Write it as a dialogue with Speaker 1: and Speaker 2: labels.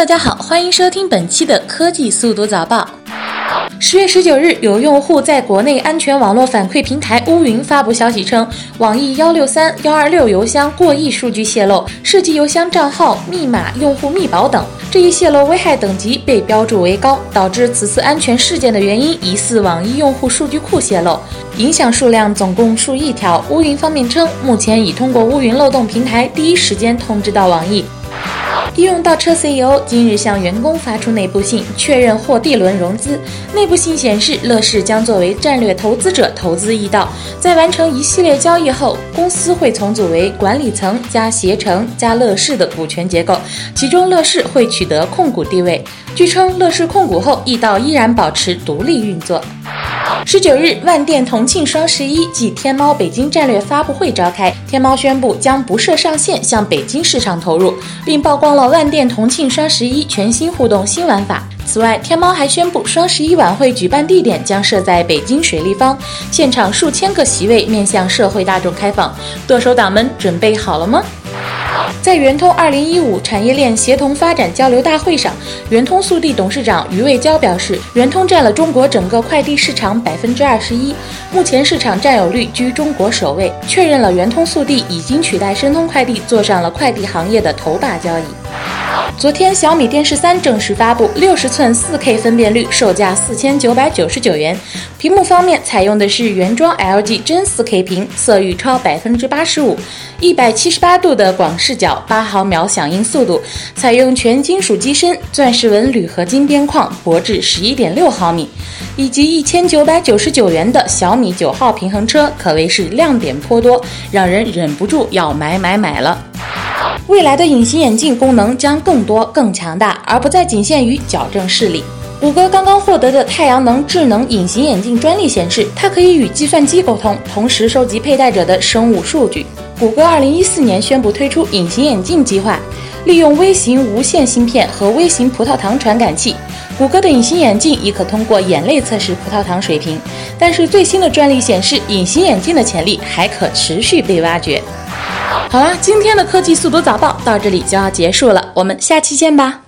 Speaker 1: 大家好，欢迎收听本期的科技速读早报。十月十九日，有用户在国内安全网络反馈平台乌云发布消息称，网易幺六三幺二六邮箱过亿数据泄露，涉及邮箱账号、密码、用户密保等。这一泄露危害等级被标注为高，导致此次安全事件的原因疑似网易用户数据库泄露，影响数量总共数亿条。乌云方面称，目前已通过乌云漏洞平台第一时间通知到网易。易用倒车 CEO 今日向员工发出内部信，确认获 D 轮融资。内部信显示，乐视将作为战略投资者投资易道，在完成一系列交易后，公司会重组为管理层加携程加乐视的股权结构，其中乐视会取得控股地位。据称，乐视控股后，易道依然保持独立运作。十九日，万店同庆双十一暨天猫北京战略发布会召开，天猫宣布将不设上限向北京市场投入，并曝光了万店同庆双十一全新互动新玩法。此外，天猫还宣布双十一晚会举办地点将设在北京水立方，现场数千个席位面向社会大众开放。剁手党们准备好了吗？在圆通二零一五产业链协同发展交流大会上，圆通速递董事长余卫娇表示，圆通占了中国整个快递市场百分之二十一，目前市场占有率居中国首位，确认了圆通速递已经取代申通快递，坐上了快递行业的头把交椅。昨天，小米电视三正式发布，六十寸四 K 分辨率，售价四千九百九十九元。屏幕方面，采用的是原装 LG 真四 K 屏，色域超百分之八十五，一百七十八度的广视角，八毫秒响应速度，采用全金属机身，钻石纹铝合金边框，薄至十一点六毫米，以及一千九百九十九元的小米九号平衡车，可谓是亮点颇多，让人忍不住要买买买了。未来的隐形眼镜功能将更多、更强大，而不再仅限于矫正视力。谷歌刚刚获得的太阳能智能隐形眼镜专利显示，它可以与计算机沟通，同时收集佩戴者的生物数据。谷歌2014年宣布推出隐形眼镜计划，利用微型无线芯片和微型葡萄糖传感器，谷歌的隐形眼镜已可通过眼泪测试葡萄糖水平。但是最新的专利显示，隐形眼镜的潜力还可持续被挖掘。好啦，今天的科技速读早报到这里就要结束了，我们下期见吧。